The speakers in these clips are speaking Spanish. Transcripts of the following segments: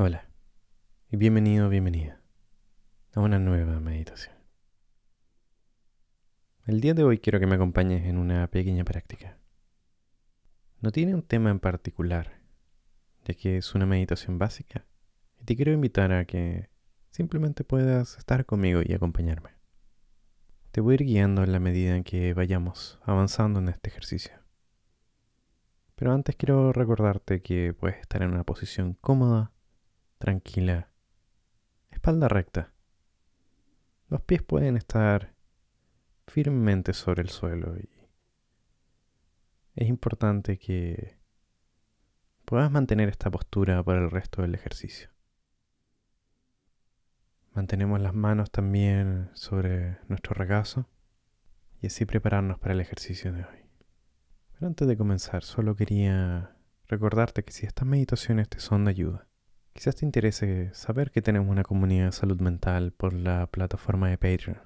Hola y bienvenido, bienvenida a una nueva meditación. El día de hoy quiero que me acompañes en una pequeña práctica. No tiene un tema en particular, ya que es una meditación básica y te quiero invitar a que simplemente puedas estar conmigo y acompañarme. Te voy a ir guiando en la medida en que vayamos avanzando en este ejercicio. Pero antes quiero recordarte que puedes estar en una posición cómoda, tranquila, espalda recta. Los pies pueden estar firmemente sobre el suelo y es importante que puedas mantener esta postura para el resto del ejercicio. Mantenemos las manos también sobre nuestro regazo y así prepararnos para el ejercicio de hoy. Pero antes de comenzar, solo quería recordarte que si estas meditaciones te son de ayuda, quizás te interese saber que tenemos una comunidad de salud mental por la plataforma de Patreon.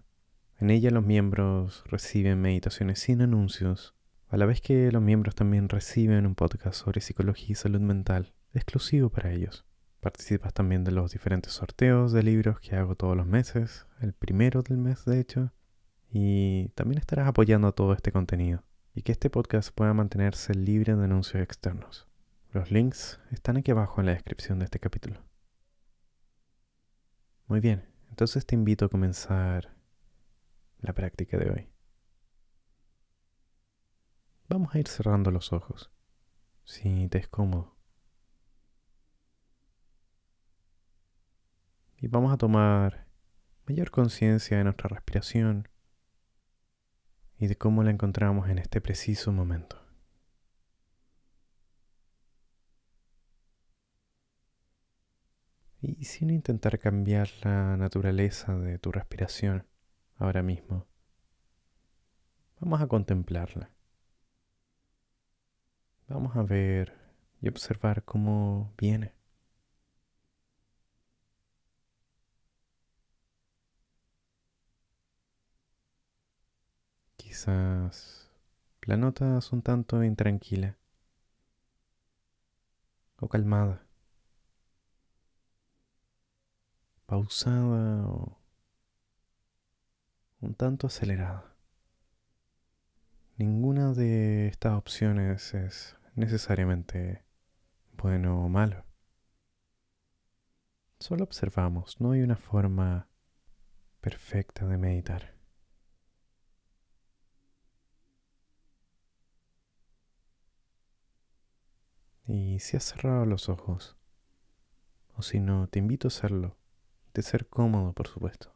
En ella los miembros reciben meditaciones sin anuncios, a la vez que los miembros también reciben un podcast sobre psicología y salud mental exclusivo para ellos. Participas también de los diferentes sorteos de libros que hago todos los meses, el primero del mes de hecho, y también estarás apoyando todo este contenido y que este podcast pueda mantenerse libre de anuncios externos. Los links están aquí abajo en la descripción de este capítulo. Muy bien, entonces te invito a comenzar la práctica de hoy. Vamos a ir cerrando los ojos, si te es cómodo. Y vamos a tomar mayor conciencia de nuestra respiración y de cómo la encontramos en este preciso momento. Y sin intentar cambiar la naturaleza de tu respiración ahora mismo, vamos a contemplarla. Vamos a ver y observar cómo viene. Quizás la notas un tanto intranquila o calmada, pausada o un tanto acelerada. Ninguna de estas opciones es necesariamente bueno o malo. Solo observamos, no hay una forma perfecta de meditar. Y si has cerrado los ojos, o si no, te invito a hacerlo, de ser cómodo, por supuesto.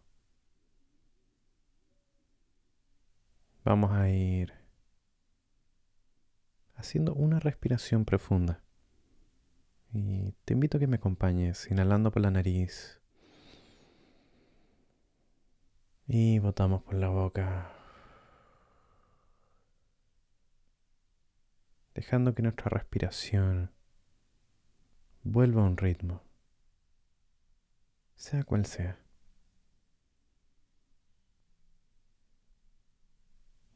Vamos a ir haciendo una respiración profunda. Y te invito a que me acompañes inhalando por la nariz y botamos por la boca. dejando que nuestra respiración vuelva a un ritmo, sea cual sea.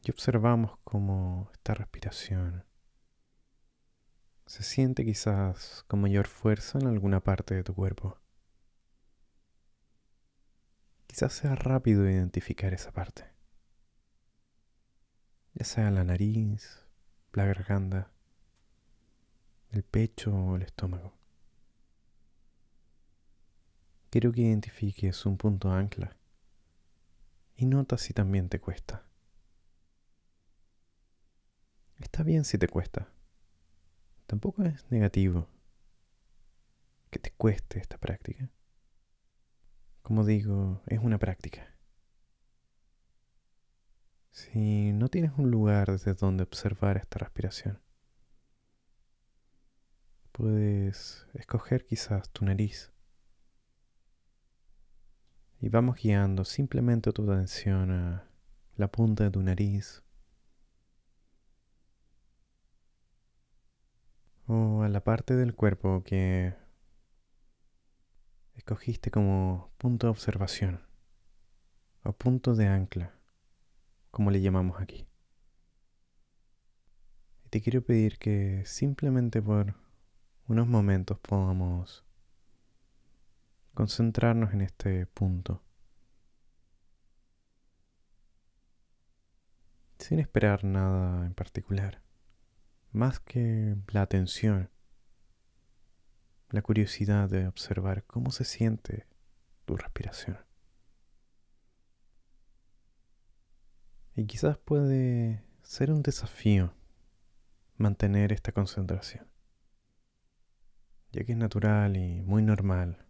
Y observamos cómo esta respiración se siente quizás con mayor fuerza en alguna parte de tu cuerpo. Quizás sea rápido identificar esa parte, ya sea la nariz, la garganta, el pecho o el estómago. Quiero que identifiques un punto ancla y nota si también te cuesta. Está bien si te cuesta. Tampoco es negativo que te cueste esta práctica. Como digo, es una práctica. Si no tienes un lugar desde donde observar esta respiración, puedes escoger quizás tu nariz. Y vamos guiando simplemente tu atención a la punta de tu nariz o a la parte del cuerpo que escogiste como punto de observación o punto de ancla como le llamamos aquí. Y te quiero pedir que simplemente por unos momentos podamos concentrarnos en este punto. Sin esperar nada en particular, más que la atención, la curiosidad de observar cómo se siente tu respiración. Y quizás puede ser un desafío mantener esta concentración, ya que es natural y muy normal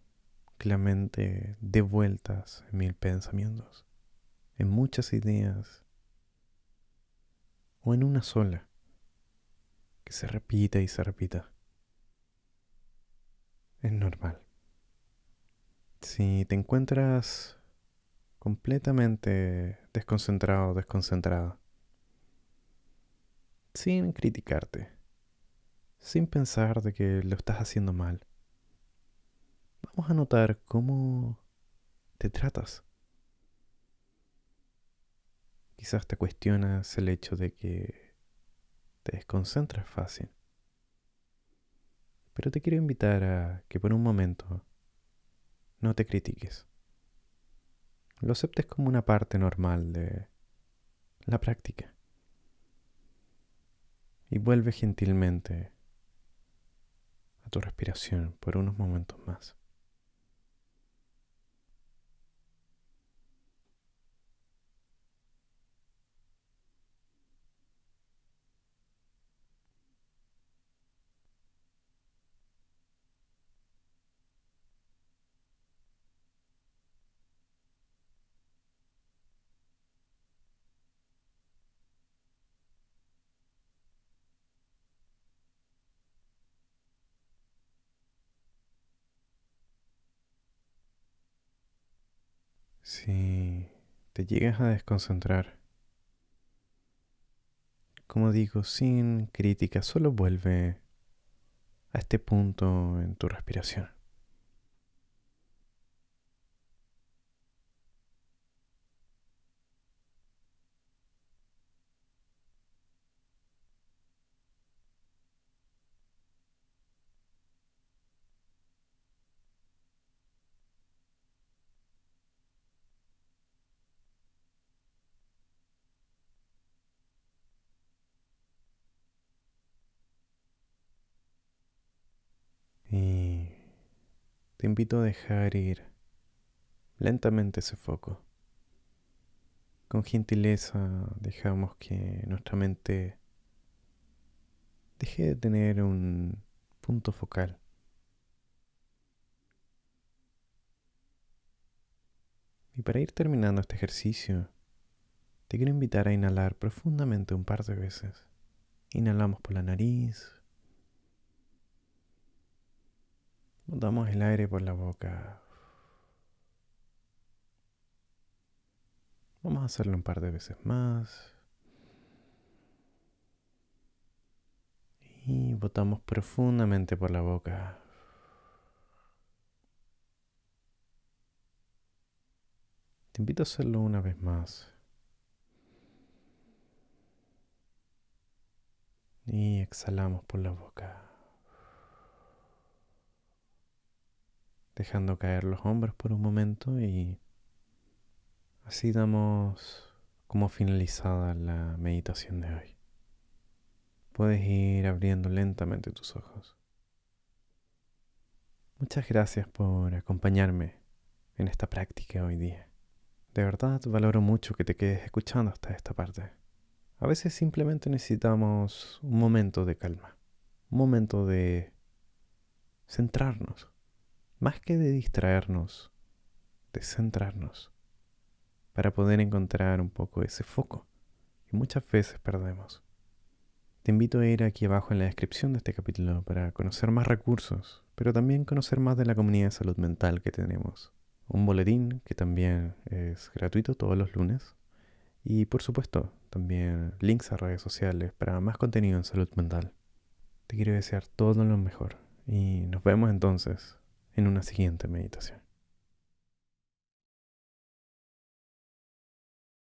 que la mente dé vueltas en mil pensamientos, en muchas ideas o en una sola, que se repita y se repita. Es normal. Si te encuentras completamente desconcentrado desconcentrada, sin criticarte, sin pensar de que lo estás haciendo mal, vamos a notar cómo te tratas. Quizás te cuestionas el hecho de que te desconcentras fácil. Pero te quiero invitar a que por un momento no te critiques. Lo aceptes como una parte normal de la práctica. Y vuelve gentilmente a tu respiración por unos momentos más. Si te llegas a desconcentrar, como digo, sin crítica, solo vuelve a este punto en tu respiración. Y te invito a dejar ir lentamente ese foco. Con gentileza dejamos que nuestra mente deje de tener un punto focal. Y para ir terminando este ejercicio, te quiero invitar a inhalar profundamente un par de veces. Inhalamos por la nariz. Botamos el aire por la boca. Vamos a hacerlo un par de veces más. Y botamos profundamente por la boca. Te invito a hacerlo una vez más. Y exhalamos por la boca. Dejando caer los hombros por un momento y así damos como finalizada la meditación de hoy. Puedes ir abriendo lentamente tus ojos. Muchas gracias por acompañarme en esta práctica hoy día. De verdad valoro mucho que te quedes escuchando hasta esta parte. A veces simplemente necesitamos un momento de calma, un momento de centrarnos más que de distraernos, de centrarnos, para poder encontrar un poco ese foco que muchas veces perdemos. Te invito a ir aquí abajo en la descripción de este capítulo para conocer más recursos, pero también conocer más de la comunidad de salud mental que tenemos. Un boletín que también es gratuito todos los lunes. Y por supuesto, también links a redes sociales para más contenido en salud mental. Te quiero desear todo lo mejor y nos vemos entonces en una siguiente meditación.